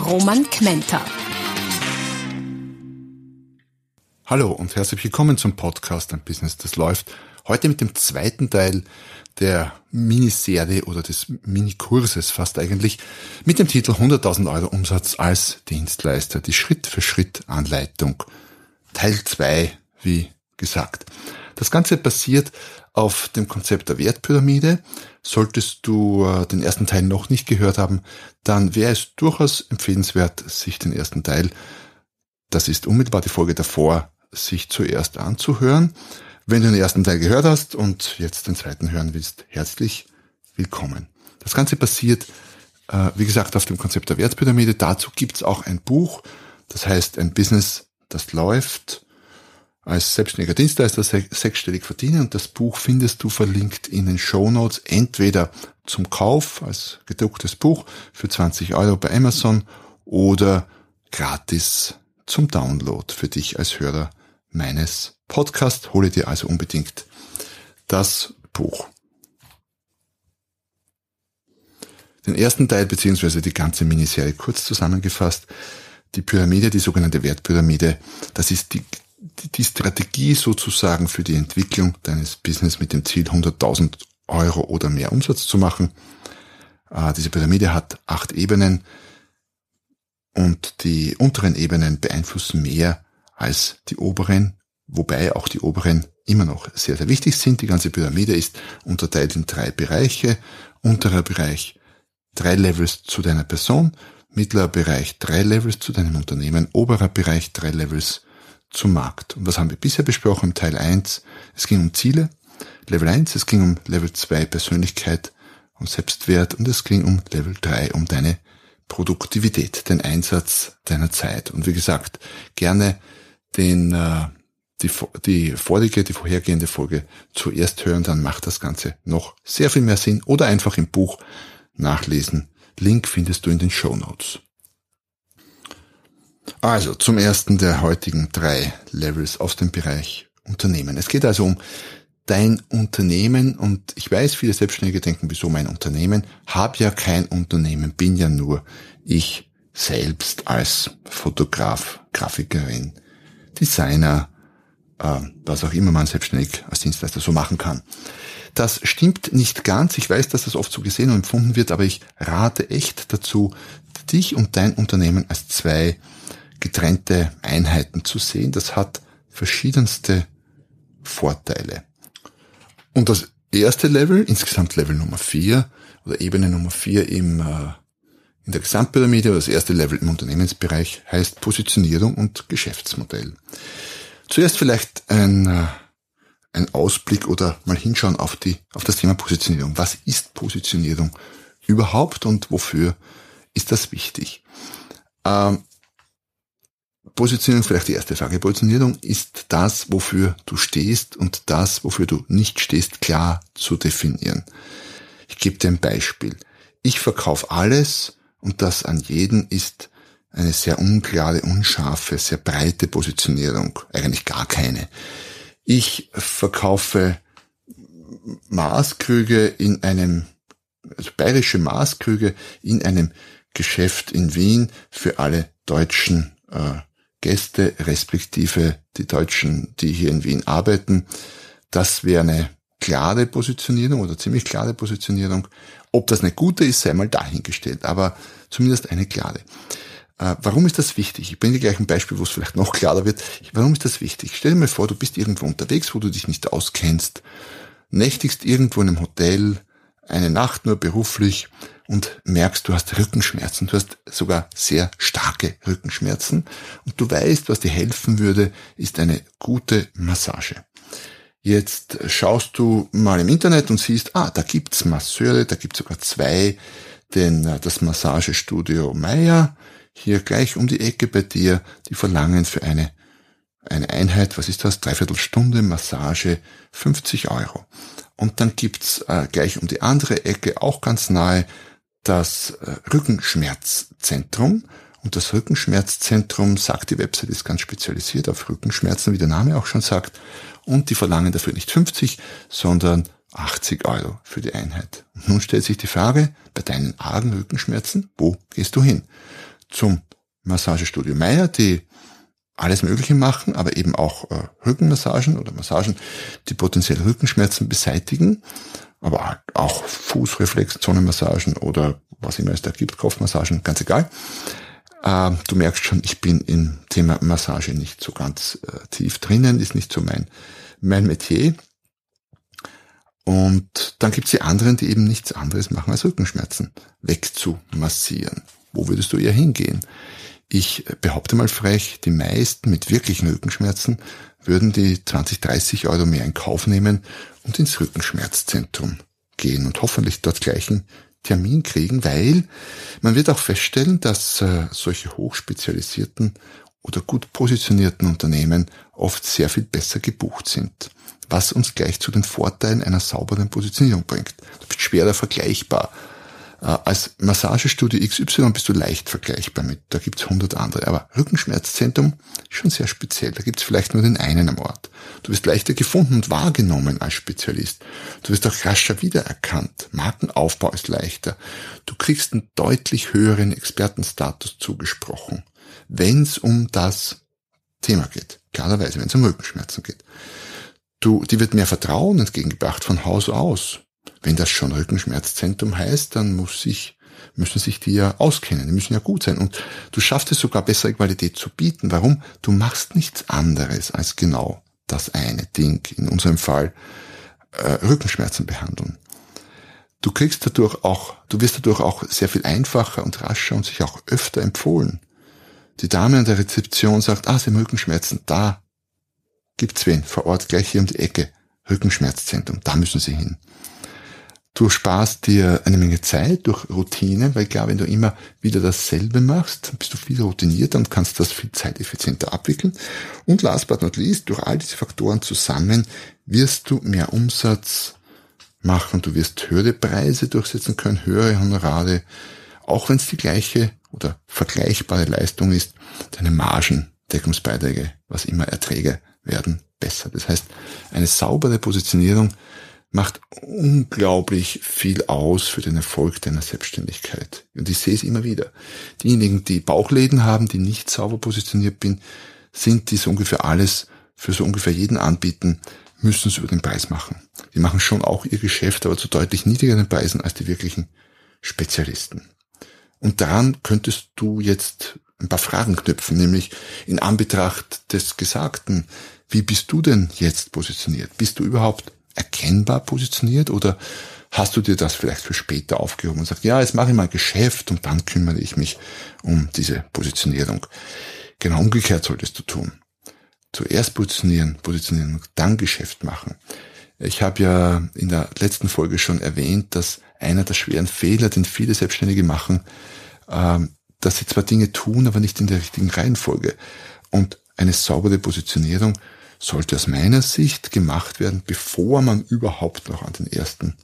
Roman Kmenter. Hallo und herzlich willkommen zum Podcast Ein Business, das läuft. Heute mit dem zweiten Teil der Miniserie oder des Minikurses fast eigentlich mit dem Titel 100.000 Euro Umsatz als Dienstleister. Die Schritt-für-Schritt-Anleitung. Teil 2, wie gesagt. Das Ganze basiert auf dem Konzept der Wertpyramide. Solltest du äh, den ersten Teil noch nicht gehört haben, dann wäre es durchaus empfehlenswert, sich den ersten Teil, das ist unmittelbar die Folge davor, sich zuerst anzuhören. Wenn du den ersten Teil gehört hast und jetzt den zweiten hören willst, herzlich willkommen. Das Ganze basiert, äh, wie gesagt, auf dem Konzept der Wertpyramide. Dazu gibt's auch ein Buch, das heißt ein Business, das läuft als selbstständiger Dienstleister sechsstellig verdienen und das Buch findest du verlinkt in den Show Notes entweder zum Kauf als gedrucktes Buch für 20 Euro bei Amazon oder gratis zum Download für dich als Hörer meines Podcasts. Hole dir also unbedingt das Buch. Den ersten Teil beziehungsweise die ganze Miniserie kurz zusammengefasst. Die Pyramide, die sogenannte Wertpyramide, das ist die, die Strategie sozusagen für die Entwicklung deines Business mit dem Ziel 100.000 Euro oder mehr Umsatz zu machen. Äh, diese Pyramide hat acht Ebenen und die unteren Ebenen beeinflussen mehr als die oberen, wobei auch die oberen immer noch sehr, sehr wichtig sind. Die ganze Pyramide ist unterteilt in drei Bereiche. Unterer Bereich drei Levels zu deiner Person, mittlerer Bereich drei Levels zu deinem Unternehmen, oberer Bereich drei Levels zum Markt. Und was haben wir bisher besprochen im Teil 1? Es ging um Ziele, Level 1, es ging um Level 2 Persönlichkeit und Selbstwert und es ging um Level 3 um deine Produktivität, den Einsatz deiner Zeit. Und wie gesagt, gerne den, äh, die, die vorige, die vorhergehende Folge zuerst hören, dann macht das Ganze noch sehr viel mehr Sinn oder einfach im Buch nachlesen. Link findest du in den Show Notes. Also zum ersten der heutigen drei Levels aus dem Bereich Unternehmen. Es geht also um dein Unternehmen und ich weiß, viele Selbstständige denken, wieso mein Unternehmen? Hab ja kein Unternehmen, bin ja nur ich selbst als Fotograf, Grafikerin, Designer, äh, was auch immer man selbstständig als Dienstleister so machen kann. Das stimmt nicht ganz. Ich weiß, dass das oft so gesehen und empfunden wird, aber ich rate echt dazu, dich und dein Unternehmen als zwei getrennte Einheiten zu sehen. Das hat verschiedenste Vorteile. Und das erste Level, insgesamt Level Nummer vier oder Ebene Nummer vier im, äh, in der Gesamtpyramide das erste Level im Unternehmensbereich heißt Positionierung und Geschäftsmodell. Zuerst vielleicht ein, äh, ein Ausblick oder mal hinschauen auf die, auf das Thema Positionierung. Was ist Positionierung überhaupt und wofür ist das wichtig? Ähm, Positionierung, vielleicht die erste Frage. Positionierung ist das, wofür du stehst und das, wofür du nicht stehst, klar zu definieren. Ich gebe dir ein Beispiel. Ich verkaufe alles und das an jeden ist eine sehr unklare, unscharfe, sehr breite Positionierung. Eigentlich gar keine. Ich verkaufe Maßkrüge in einem, also bayerische Maßkrüge in einem Geschäft in Wien für alle Deutschen äh, Gäste, respektive die Deutschen, die hier in Wien arbeiten. Das wäre eine klare Positionierung oder ziemlich klare Positionierung. Ob das eine gute ist, sei mal dahingestellt, aber zumindest eine klare. Äh, warum ist das wichtig? Ich bringe dir gleich ein Beispiel, wo es vielleicht noch klarer wird. Warum ist das wichtig? Stell dir mal vor, du bist irgendwo unterwegs, wo du dich nicht auskennst, nächtigst irgendwo in einem Hotel, eine Nacht nur beruflich und merkst, du hast Rückenschmerzen, du hast sogar sehr starke Rückenschmerzen und du weißt, was dir helfen würde, ist eine gute Massage. Jetzt schaust du mal im Internet und siehst, ah, da gibt's Masseure, da gibt's sogar zwei, denn äh, das Massagestudio Meier hier gleich um die Ecke bei dir, die verlangen für eine, eine Einheit, was ist das, Dreiviertelstunde Massage 50 Euro. Und dann gibt's äh, gleich um die andere Ecke, auch ganz nahe, das äh, Rückenschmerzzentrum. Und das Rückenschmerzzentrum, sagt die Website, ist ganz spezialisiert auf Rückenschmerzen, wie der Name auch schon sagt. Und die verlangen dafür nicht 50, sondern 80 Euro für die Einheit. Und nun stellt sich die Frage, bei deinen argen Rückenschmerzen, wo gehst du hin? Zum Massagestudio Meier, die alles Mögliche machen, aber eben auch äh, Rückenmassagen oder Massagen, die potenziell Rückenschmerzen beseitigen, aber auch Fußreflexzonenmassagen oder was immer es da gibt, Kopfmassagen, ganz egal. Äh, du merkst schon, ich bin im Thema Massage nicht so ganz äh, tief drinnen, ist nicht so mein, mein Metier. Und dann gibt's die anderen, die eben nichts anderes machen als Rückenschmerzen wegzumassieren. Wo würdest du eher hingehen? Ich behaupte mal frech, die meisten mit wirklichen Rückenschmerzen würden die 20, 30 Euro mehr in Kauf nehmen und ins Rückenschmerzzentrum gehen und hoffentlich dort gleichen Termin kriegen, weil man wird auch feststellen, dass äh, solche hochspezialisierten oder gut positionierten Unternehmen oft sehr viel besser gebucht sind, was uns gleich zu den Vorteilen einer sauberen Positionierung bringt. Du bist schwerer vergleichbar. Äh, als Massagestudio XY bist du leicht vergleichbar mit, da gibt's hundert andere. Aber Rückenschmerzzentrum ist schon sehr speziell, da gibt's vielleicht nur den einen am Ort. Du wirst leichter gefunden und wahrgenommen als Spezialist. Du wirst auch rascher wiedererkannt. Markenaufbau ist leichter. Du kriegst einen deutlich höheren Expertenstatus zugesprochen, wenn's um das Thema geht. Klarerweise, wenn es um Rückenschmerzen geht. Du, die wird mehr Vertrauen entgegengebracht von Haus aus. Wenn das schon Rückenschmerzzentrum heißt, dann muss sich, müssen sich die ja auskennen, die müssen ja gut sein. Und du schaffst es sogar bessere Qualität zu bieten. Warum? Du machst nichts anderes als genau das eine Ding. In unserem Fall äh, Rückenschmerzen behandeln. Du kriegst dadurch auch, du wirst dadurch auch sehr viel einfacher und rascher und sich auch öfter empfohlen. Die Dame an der Rezeption sagt, ah, Sie haben Rückenschmerzen, da gibt's wen, vor Ort, gleich hier um die Ecke. Rückenschmerzzentrum, da müssen Sie hin. Du sparst dir eine Menge Zeit durch Routine, weil klar, wenn du immer wieder dasselbe machst, bist du viel routinierter und kannst das viel zeiteffizienter abwickeln. Und last but not least, durch all diese Faktoren zusammen wirst du mehr Umsatz machen, du wirst höhere Preise durchsetzen können, höhere Honorare, auch wenn es die gleiche oder vergleichbare Leistung ist, deine Margen, Deckungsbeiträge, was immer Erträge werden besser. Das heißt, eine saubere Positionierung macht unglaublich viel aus für den Erfolg deiner Selbstständigkeit. Und ich sehe es immer wieder. Diejenigen, die Bauchläden haben, die nicht sauber positioniert bin, sind, die so ungefähr alles für so ungefähr jeden anbieten, müssen es über den Preis machen. Die machen schon auch ihr Geschäft, aber zu deutlich niedrigeren Preisen als die wirklichen Spezialisten. Und daran könntest du jetzt ein paar Fragen knüpfen, nämlich in Anbetracht des Gesagten, wie bist du denn jetzt positioniert? Bist du überhaupt erkennbar positioniert oder hast du dir das vielleicht für später aufgehoben und sagst, ja, jetzt mache ich mal Geschäft und dann kümmere ich mich um diese Positionierung. Genau umgekehrt solltest du tun. Zuerst positionieren, positionieren und dann Geschäft machen. Ich habe ja in der letzten Folge schon erwähnt, dass einer der schweren Fehler, den viele Selbstständige machen, ähm, dass sie zwar Dinge tun, aber nicht in der richtigen Reihenfolge. Und eine saubere Positionierung sollte aus meiner Sicht gemacht werden, bevor man überhaupt noch an den ersten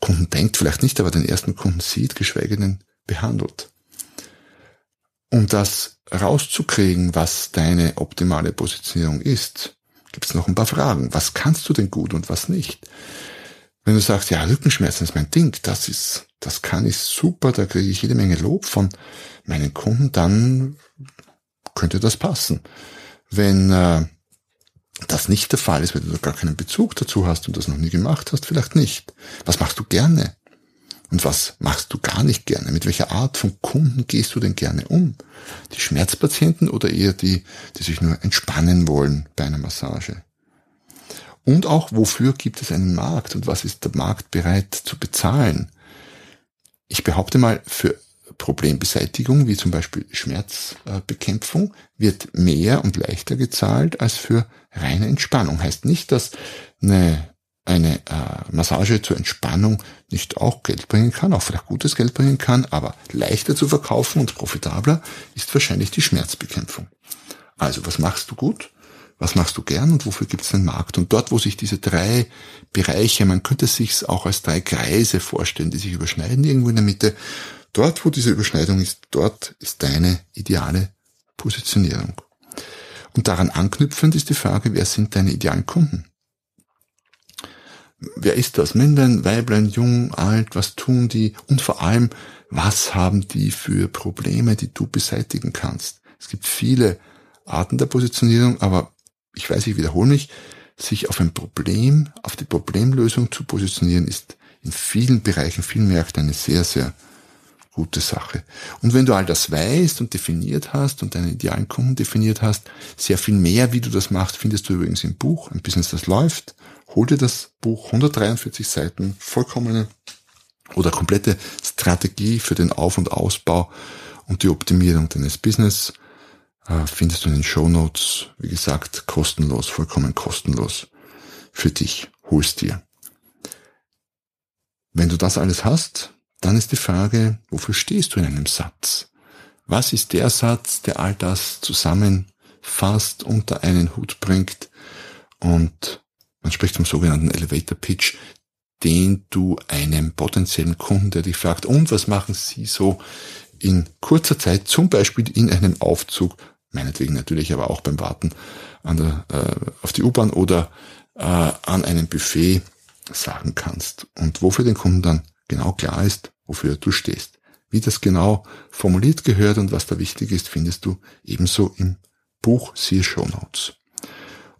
Kunden denkt, vielleicht nicht, aber den ersten Kunden sieht, geschweige denn behandelt. Um das rauszukriegen, was deine optimale Positionierung ist, gibt es noch ein paar Fragen. Was kannst du denn gut und was nicht? Wenn du sagst, ja, Rückenschmerzen ist mein Ding, das ist, das kann ich super, da kriege ich jede Menge Lob von meinen Kunden, dann könnte das passen. Wenn äh, das nicht der Fall ist, weil du gar keinen Bezug dazu hast und das noch nie gemacht hast, vielleicht nicht. Was machst du gerne? Und was machst du gar nicht gerne? Mit welcher Art von Kunden gehst du denn gerne um? Die Schmerzpatienten oder eher die, die sich nur entspannen wollen bei einer Massage? Und auch, wofür gibt es einen Markt und was ist der Markt bereit zu bezahlen? Ich behaupte mal, für Problembeseitigung, wie zum Beispiel Schmerzbekämpfung, wird mehr und leichter gezahlt als für reine Entspannung. Heißt nicht, dass eine eine äh, Massage zur Entspannung nicht auch Geld bringen kann, auch vielleicht gutes Geld bringen kann, aber leichter zu verkaufen und profitabler ist wahrscheinlich die Schmerzbekämpfung. Also was machst du gut? Was machst du gern und wofür gibt es einen Markt? Und dort, wo sich diese drei Bereiche, man könnte sich auch als drei Kreise vorstellen, die sich überschneiden irgendwo in der Mitte, dort, wo diese Überschneidung ist, dort ist deine ideale Positionierung. Und daran anknüpfend ist die Frage, wer sind deine idealen Kunden? Wer ist das? Männlein, Weiblein, jung, alt, was tun die? Und vor allem, was haben die für Probleme, die du beseitigen kannst? Es gibt viele Arten der Positionierung, aber ich weiß, ich wiederhole mich, sich auf ein Problem, auf die Problemlösung zu positionieren, ist in vielen Bereichen, vielen Märkten eine sehr, sehr gute Sache. Und wenn du all das weißt und definiert hast und deine idealen Kunden definiert hast, sehr viel mehr, wie du das machst, findest du übrigens im Buch, ein Business, das läuft. Hol dir das Buch, 143 Seiten, vollkommene oder komplette Strategie für den Auf- und Ausbau und die Optimierung deines Business findest du in den Show Notes. Wie gesagt, kostenlos, vollkommen kostenlos für dich. Holst dir. Wenn du das alles hast, dann ist die Frage, wofür stehst du in einem Satz? Was ist der Satz, der all das zusammenfasst, unter einen Hut bringt und man spricht vom sogenannten Elevator Pitch, den du einem potenziellen Kunden, der dich fragt, und was machen Sie so in kurzer Zeit, zum Beispiel in einem Aufzug, meinetwegen natürlich aber auch beim Warten an der, äh, auf die U-Bahn oder äh, an einem Buffet sagen kannst und wofür den Kunden dann genau klar ist, wofür du stehst. Wie das genau formuliert gehört und was da wichtig ist, findest du ebenso im Buch, siehe Show Notes.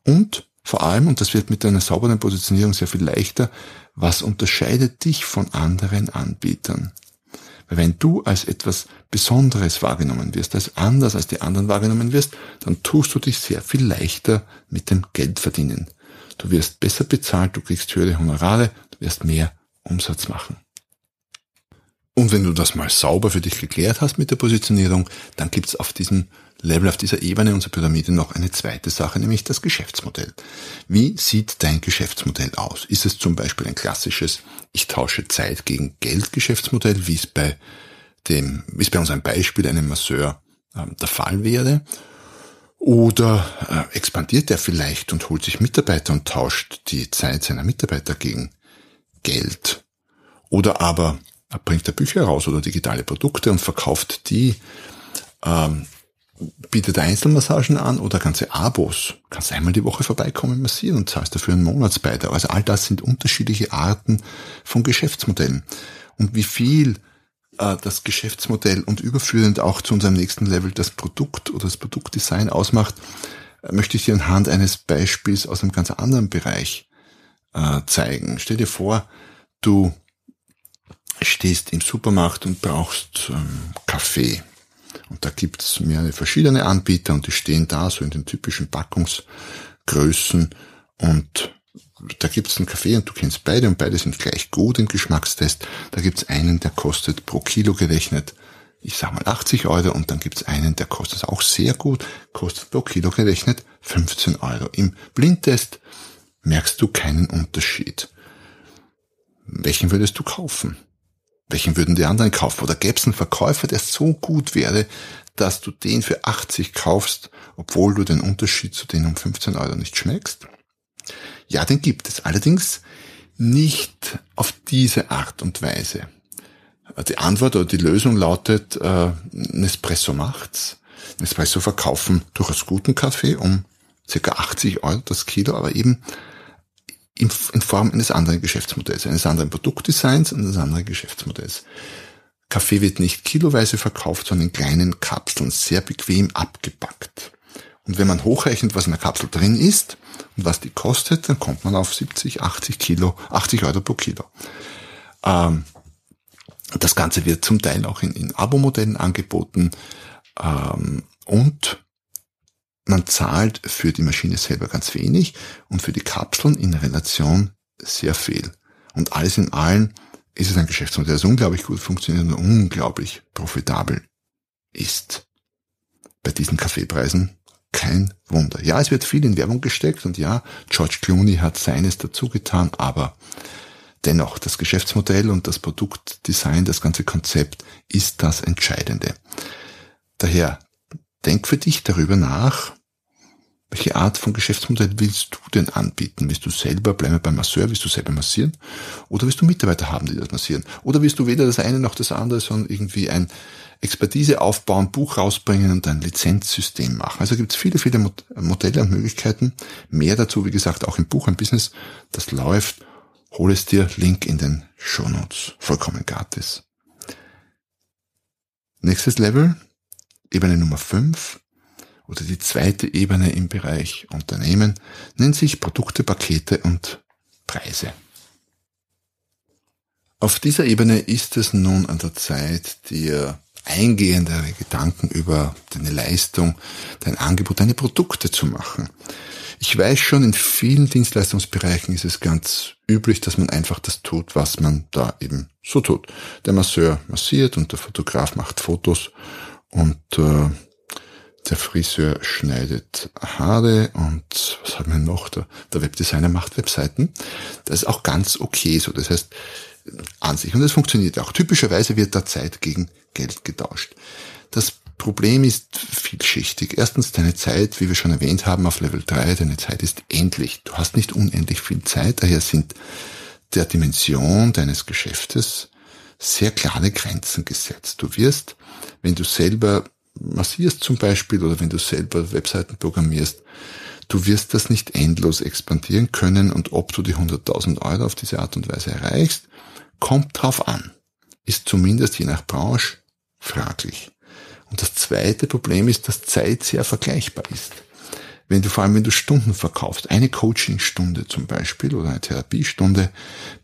Und vor allem, und das wird mit deiner sauberen Positionierung sehr viel leichter, was unterscheidet dich von anderen Anbietern? Weil wenn du als etwas Besonderes wahrgenommen wirst, als anders als die anderen wahrgenommen wirst, dann tust du dich sehr viel leichter mit dem Geld verdienen. Du wirst besser bezahlt, du kriegst höhere Honorare, du wirst mehr Umsatz machen. Und wenn du das mal sauber für dich geklärt hast mit der Positionierung, dann gibt's auf diesem Level, auf dieser Ebene unserer Pyramide noch eine zweite Sache, nämlich das Geschäftsmodell. Wie sieht dein Geschäftsmodell aus? Ist es zum Beispiel ein klassisches Ich tausche Zeit gegen Geld Geschäftsmodell, wie es bei dem, wie es bei unserem Beispiel einem Masseur äh, der Fall wäre? Oder äh, expandiert er vielleicht und holt sich Mitarbeiter und tauscht die Zeit seiner Mitarbeiter gegen Geld? Oder aber bringt er Bücher raus oder digitale Produkte und verkauft die, ähm, bietet Einzelmassagen an oder ganze Abos. Kannst einmal die Woche vorbeikommen, massieren und zahlst dafür einen Monatsbeitrag. Also all das sind unterschiedliche Arten von Geschäftsmodellen. Und wie viel äh, das Geschäftsmodell und überführend auch zu unserem nächsten Level das Produkt oder das Produktdesign ausmacht, äh, möchte ich dir anhand eines Beispiels aus einem ganz anderen Bereich äh, zeigen. Stell dir vor, du stehst im Supermarkt und brauchst ähm, Kaffee. Und da gibt's mehrere verschiedene Anbieter und die stehen da so in den typischen Packungsgrößen und da gibt's einen Kaffee und du kennst beide und beide sind gleich gut im Geschmackstest. Da gibt's einen, der kostet pro Kilo gerechnet, ich sag mal 80 Euro und dann gibt's einen, der kostet auch sehr gut, kostet pro Kilo gerechnet 15 Euro. Im Blindtest merkst du keinen Unterschied. Welchen würdest du kaufen? Welchen würden die anderen kaufen? Oder gäbe es einen Verkäufer, der so gut wäre, dass du den für 80 kaufst, obwohl du den Unterschied zu denen um 15 Euro nicht schmeckst? Ja, den gibt es. Allerdings nicht auf diese Art und Weise. Die Antwort oder die Lösung lautet, äh, Nespresso macht's. Nespresso verkaufen durchaus guten Kaffee um circa 80 Euro das Kilo, aber eben in, in Form eines anderen Geschäftsmodells, eines anderen Produktdesigns und eines anderen Geschäftsmodells. Kaffee wird nicht kiloweise verkauft, sondern in kleinen Kapseln, sehr bequem abgepackt. Und wenn man hochrechnet, was in der Kapsel drin ist und was die kostet, dann kommt man auf 70, 80 Kilo, 80 Euro pro Kilo. Ähm, das Ganze wird zum Teil auch in, in Abo-Modellen angeboten ähm, und man zahlt für die Maschine selber ganz wenig und für die Kapseln in Relation sehr viel. Und alles in allem ist es ein Geschäftsmodell, das unglaublich gut funktioniert und unglaublich profitabel ist. Bei diesen Kaffeepreisen kein Wunder. Ja, es wird viel in Werbung gesteckt und ja, George Clooney hat seines dazu getan, aber dennoch, das Geschäftsmodell und das Produktdesign, das ganze Konzept ist das Entscheidende. Daher, denk für dich darüber nach, welche Art von Geschäftsmodell willst du denn anbieten? Willst du selber, bleiben beim Masseur, willst du selber massieren? Oder willst du Mitarbeiter haben, die das massieren? Oder willst du weder das eine noch das andere, sondern irgendwie ein Expertise aufbauen, Buch rausbringen und ein Lizenzsystem machen? Also gibt es viele, viele Modelle und Möglichkeiten. Mehr dazu, wie gesagt, auch im Buch, ein Business, das läuft. Hol es dir, Link in den Show Notes. Vollkommen gratis. Nächstes Level, Ebene Nummer 5 oder die zweite Ebene im Bereich Unternehmen nennt sich Produkte, Pakete und Preise. Auf dieser Ebene ist es nun an der Zeit, dir eingehendere Gedanken über deine Leistung, dein Angebot, deine Produkte zu machen. Ich weiß schon, in vielen Dienstleistungsbereichen ist es ganz üblich, dass man einfach das tut, was man da eben so tut. Der Masseur massiert und der Fotograf macht Fotos und äh, der Friseur schneidet Haare und was haben wir noch? Der, der Webdesigner macht Webseiten. Das ist auch ganz okay so. Das heißt, an sich. Und das funktioniert auch. Typischerweise wird da Zeit gegen Geld getauscht. Das Problem ist vielschichtig. Erstens deine Zeit, wie wir schon erwähnt haben, auf Level 3, deine Zeit ist endlich. Du hast nicht unendlich viel Zeit, daher sind der Dimension deines Geschäftes sehr klare Grenzen gesetzt. Du wirst, wenn du selber massierst zum Beispiel oder wenn du selber Webseiten programmierst, du wirst das nicht endlos expandieren können und ob du die 100.000 Euro auf diese Art und Weise erreichst, kommt drauf an. Ist zumindest je nach Branche fraglich. Und das zweite Problem ist, dass Zeit sehr vergleichbar ist. Wenn du vor allem, wenn du Stunden verkaufst, eine Coachingstunde zum Beispiel oder eine Therapiestunde,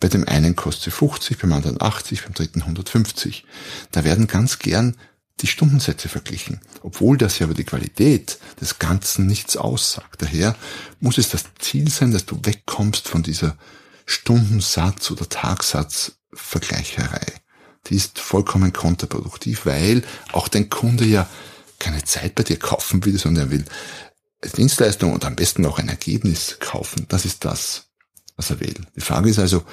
bei dem einen kostet sie 50, beim anderen 80, beim dritten 150. Da werden ganz gern die Stundensätze verglichen, obwohl das ja über die Qualität des Ganzen nichts aussagt. Daher muss es das Ziel sein, dass du wegkommst von dieser Stundensatz- oder Tagsatzvergleicherei. Die ist vollkommen kontraproduktiv, weil auch dein Kunde ja keine Zeit bei dir kaufen will, sondern er will Dienstleistung und am besten auch ein Ergebnis kaufen. Das ist das, was er will. Die Frage ist also,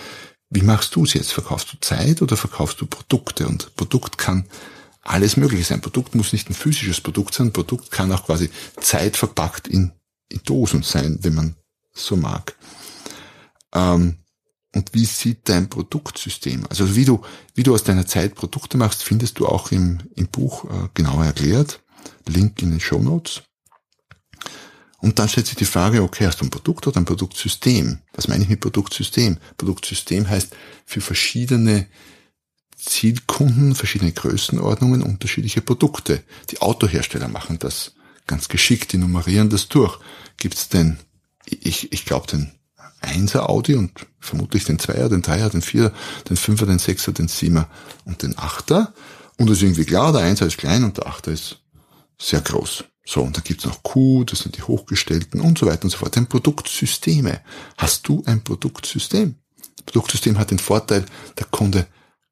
wie machst du es jetzt? Verkaufst du Zeit oder verkaufst du Produkte? Und Produkt kann alles Mögliche sein. Produkt muss nicht ein physisches Produkt sein. Produkt kann auch quasi Zeit verpackt in, in Dosen sein, wenn man so mag. Ähm, und wie sieht dein Produktsystem? Also wie du, wie du aus deiner Zeit Produkte machst, findest du auch im, im Buch äh, genauer erklärt. Link in den Show Notes. Und dann stellt sich die Frage, okay, hast du ein Produkt oder ein Produktsystem? Was meine ich mit Produktsystem? Produktsystem heißt für verschiedene Zielkunden, verschiedene Größenordnungen, unterschiedliche Produkte. Die Autohersteller machen das ganz geschickt, die nummerieren das durch. Gibt's denn, ich, ich glaube, den 1er Audi und vermutlich den 2er, den 3er, den 4er, den 5er, den 6er, den 7er und den 8er. Und das ist irgendwie klar, der 1er ist klein und der 8er ist sehr groß. So, und dann gibt's noch Q, das sind die Hochgestellten und so weiter und so fort. Ein Produktsysteme. Hast du ein Produktsystem? Produktsystem hat den Vorteil, der Kunde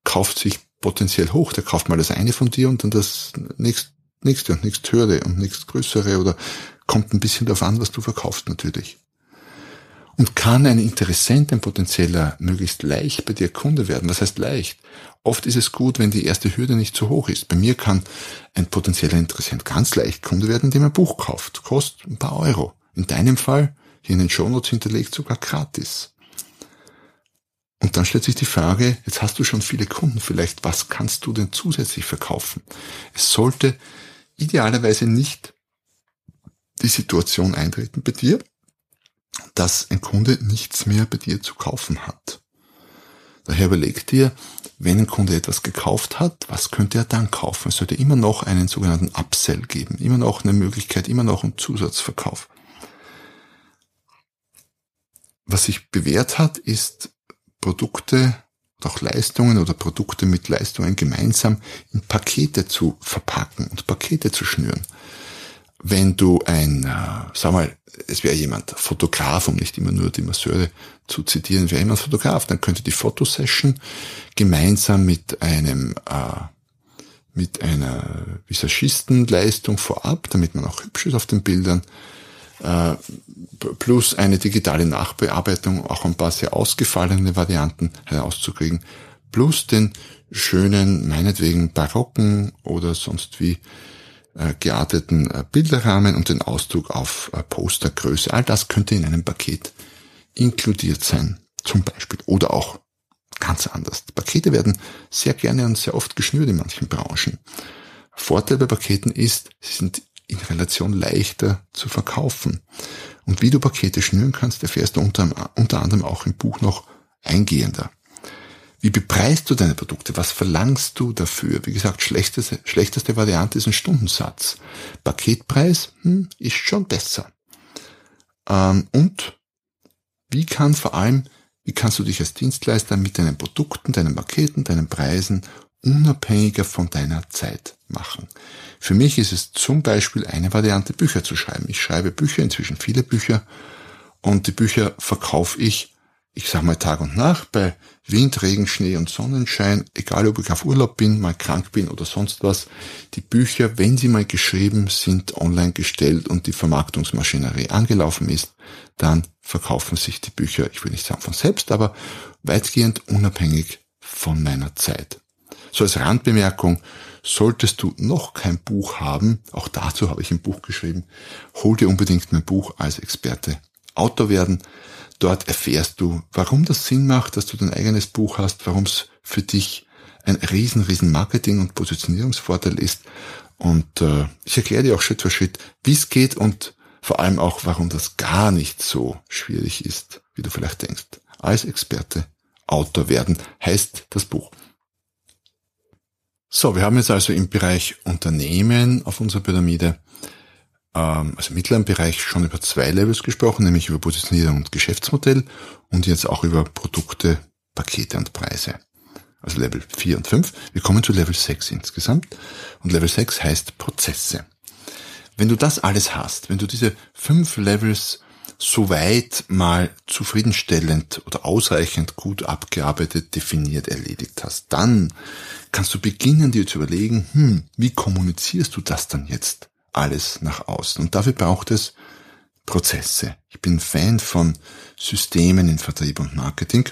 kauft sich potenziell hoch. Der kauft mal das eine von dir und dann das nächste, und nächst höhere und nächst größere oder kommt ein bisschen darauf an, was du verkaufst natürlich. Und kann ein Interessent, ein potenzieller, möglichst leicht bei dir Kunde werden? Was heißt leicht? Oft ist es gut, wenn die erste Hürde nicht zu hoch ist. Bei mir kann ein potenzieller Interessent ganz leicht Kunde werden, indem er ein Buch kauft. Kostet ein paar Euro. In deinem Fall, hier in den Shownotes hinterlegt, sogar gratis. Und dann stellt sich die Frage, jetzt hast du schon viele Kunden vielleicht, was kannst du denn zusätzlich verkaufen? Es sollte idealerweise nicht die Situation eintreten bei dir, dass ein Kunde nichts mehr bei dir zu kaufen hat. Daher überleg dir, wenn ein Kunde etwas gekauft hat, was könnte er dann kaufen? Es sollte immer noch einen sogenannten Upsell geben, immer noch eine Möglichkeit, immer noch einen Zusatzverkauf. Was sich bewährt hat, ist Produkte oder auch Leistungen oder Produkte mit Leistungen gemeinsam in Pakete zu verpacken und Pakete zu schnüren. Wenn du ein, äh, sag mal, es wäre jemand Fotograf, um nicht immer nur die Masseure zu zitieren, wäre jemand Fotograf, dann könnte die Fotosession gemeinsam mit einem äh, mit einer Visagistenleistung vorab, damit man auch hübsch ist auf den Bildern, plus eine digitale Nachbearbeitung, auch ein paar sehr ausgefallene Varianten herauszukriegen, plus den schönen, meinetwegen barocken oder sonst wie äh, gearteten äh, Bilderrahmen und den Ausdruck auf Postergröße. All das könnte in einem Paket inkludiert sein, zum Beispiel. Oder auch ganz anders. Pakete werden sehr gerne und sehr oft geschnürt in manchen Branchen. Vorteil bei Paketen ist, sie sind in Relation leichter zu verkaufen. Und wie du Pakete schnüren kannst, erfährst du unter, unter anderem auch im Buch noch eingehender. Wie bepreist du deine Produkte? Was verlangst du dafür? Wie gesagt, schlechteste, schlechteste Variante ist ein Stundensatz. Paketpreis hm, ist schon besser. Ähm, und wie kann vor allem wie kannst du dich als Dienstleister mit deinen Produkten, deinen Paketen, deinen Preisen unabhängiger von deiner Zeit machen? Für mich ist es zum Beispiel eine Variante, Bücher zu schreiben. Ich schreibe Bücher, inzwischen viele Bücher, und die Bücher verkaufe ich ich sag mal Tag und Nacht, bei Wind, Regen, Schnee und Sonnenschein, egal ob ich auf Urlaub bin, mal krank bin oder sonst was, die Bücher, wenn sie mal geschrieben sind, online gestellt und die Vermarktungsmaschinerie angelaufen ist, dann verkaufen sich die Bücher, ich will nicht sagen von selbst, aber weitgehend unabhängig von meiner Zeit. So als Randbemerkung, solltest du noch kein Buch haben, auch dazu habe ich ein Buch geschrieben, hol dir unbedingt mein Buch als Experte Autor werden. Dort erfährst du, warum das Sinn macht, dass du dein eigenes Buch hast, warum es für dich ein riesen, riesen Marketing- und Positionierungsvorteil ist. Und äh, ich erkläre dir auch Schritt für Schritt, wie es geht und vor allem auch, warum das gar nicht so schwierig ist, wie du vielleicht denkst. Als Experte Autor werden heißt das Buch. So, wir haben jetzt also im Bereich Unternehmen auf unserer Pyramide ähm, also mittleren Bereich schon über zwei Levels gesprochen, nämlich über Positionierung und Geschäftsmodell und jetzt auch über Produkte, Pakete und Preise. Also Level 4 und 5. Wir kommen zu Level 6 insgesamt. Und Level 6 heißt Prozesse. Wenn du das alles hast, wenn du diese fünf Levels soweit mal zufriedenstellend oder ausreichend gut abgearbeitet, definiert, erledigt hast, dann kannst du beginnen, dir zu überlegen, hm, wie kommunizierst du das dann jetzt? alles nach außen. Und dafür braucht es Prozesse. Ich bin Fan von Systemen in Vertrieb und Marketing.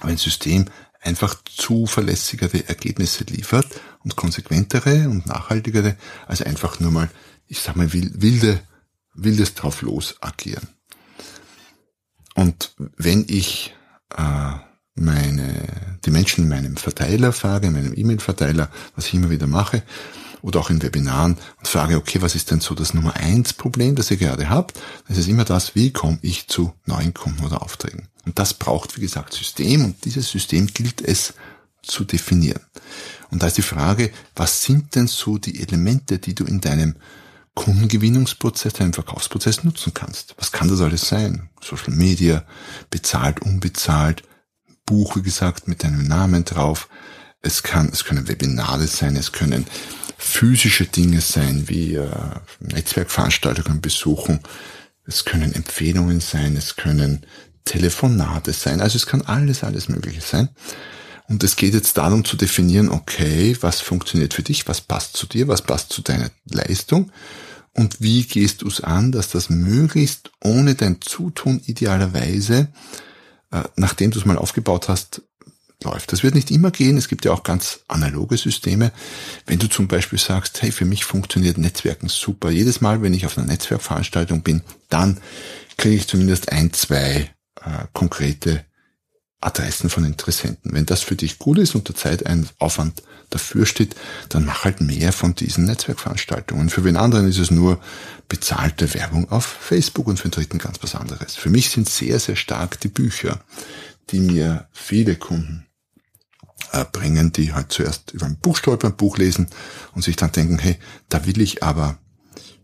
Ein System einfach zuverlässigere Ergebnisse liefert und konsequentere und nachhaltigere als einfach nur mal, ich sag mal, wilde, wildes drauf los agieren. Und wenn ich äh, meine, die Menschen in meinem Verteiler frage, in meinem E-Mail-Verteiler, was ich immer wieder mache, oder auch in Webinaren und frage, okay, was ist denn so das Nummer eins Problem, das ihr gerade habt? Das ist immer das, wie komme ich zu neuen Kunden oder Aufträgen? Und das braucht, wie gesagt, System und dieses System gilt es zu definieren. Und da ist die Frage, was sind denn so die Elemente, die du in deinem Kundengewinnungsprozess, deinem Verkaufsprozess nutzen kannst? Was kann das alles sein? Social Media, bezahlt, unbezahlt, Buch, wie gesagt, mit deinem Namen drauf. Es kann, es können Webinare sein, es können physische Dinge sein, wie äh, Netzwerkveranstaltungen besuchen. Es können Empfehlungen sein, es können Telefonate sein. Also es kann alles, alles Mögliche sein. Und es geht jetzt darum zu definieren, okay, was funktioniert für dich, was passt zu dir, was passt zu deiner Leistung und wie gehst du es an, dass das möglichst ohne dein Zutun idealerweise, äh, nachdem du es mal aufgebaut hast, läuft. Das wird nicht immer gehen. Es gibt ja auch ganz analoge Systeme. Wenn du zum Beispiel sagst, hey, für mich funktioniert Netzwerken super. Jedes Mal, wenn ich auf einer Netzwerkveranstaltung bin, dann kriege ich zumindest ein, zwei äh, konkrete Adressen von Interessenten. Wenn das für dich gut ist und der Zeitaufwand dafür steht, dann mach halt mehr von diesen Netzwerkveranstaltungen. Für wen anderen ist es nur bezahlte Werbung auf Facebook und für den dritten ganz was anderes. Für mich sind sehr, sehr stark die Bücher, die mir viele Kunden äh, bringen, die halt zuerst über ein Buch stolpern, Buch lesen und sich dann denken, hey, da will ich aber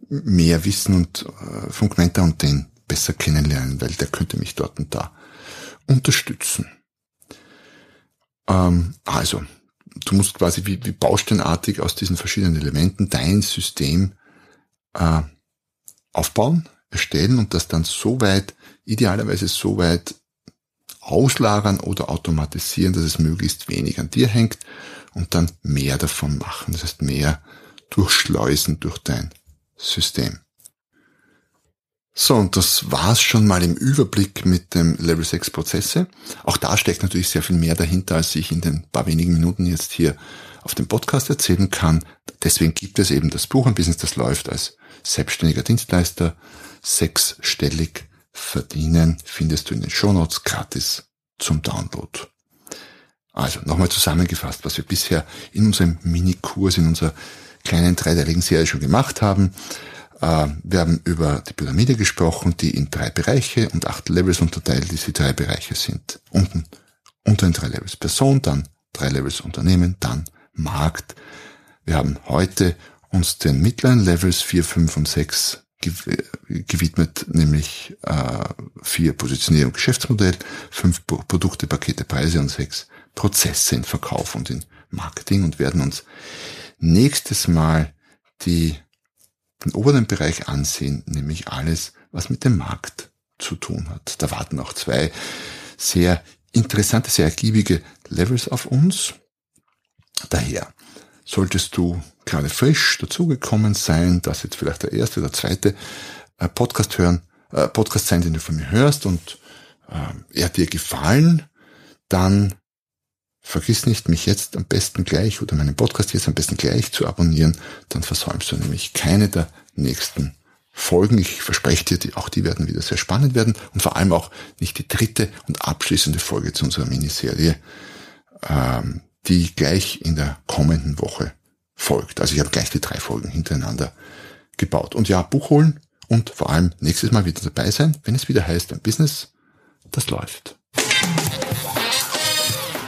mehr wissen und äh, Quenta und den besser kennenlernen, weil der könnte mich dort und da unterstützen. Ähm, also, du musst quasi wie, wie bausteinartig aus diesen verschiedenen Elementen dein System äh, aufbauen, erstellen und das dann so weit, idealerweise so weit auslagern oder automatisieren, dass es möglichst wenig an dir hängt und dann mehr davon machen. Das heißt, mehr durchschleusen durch dein System. So, und das war's schon mal im Überblick mit dem Level 6 Prozesse. Auch da steckt natürlich sehr viel mehr dahinter, als ich in den paar wenigen Minuten jetzt hier auf dem Podcast erzählen kann. Deswegen gibt es eben das Buch ein Business, das läuft als selbstständiger Dienstleister. Sechsstellig verdienen findest du in den Shownotes gratis zum Download. Also nochmal zusammengefasst, was wir bisher in unserem Minikurs, in unserer kleinen dreiteiligen Serie schon gemacht haben. Äh, wir haben über die Pyramide gesprochen, die in drei Bereiche und acht Levels unterteilt Diese drei Bereiche sind. Unten unter den drei Levels Person, dann drei Levels Unternehmen, dann Markt. Wir haben heute uns den mittleren Levels 4, 5 und 6 gewidmet, nämlich äh, Positionierung Geschäftsmodell, fünf Produkte, Pakete, Preise und sechs Prozesse in Verkauf und in Marketing und werden uns nächstes Mal die, den oberen Bereich ansehen, nämlich alles, was mit dem Markt zu tun hat. Da warten auch zwei sehr interessante, sehr ergiebige Levels auf uns. Daher solltest du gerade frisch dazugekommen sein, das jetzt vielleicht der erste oder zweite äh, Podcast hören, äh, Podcast sein, den du von mir hörst und äh, er dir gefallen, dann vergiss nicht, mich jetzt am besten gleich oder meinen Podcast jetzt am besten gleich zu abonnieren, dann versäumst du nämlich keine der nächsten Folgen. Ich verspreche dir, auch die werden wieder sehr spannend werden und vor allem auch nicht die dritte und abschließende Folge zu unserer Miniserie, ähm, die gleich in der kommenden Woche folgt. Also ich habe gleich die drei Folgen hintereinander gebaut. Und ja, Buch holen und vor allem nächstes Mal wieder dabei sein, wenn es wieder heißt, ein Business, das läuft.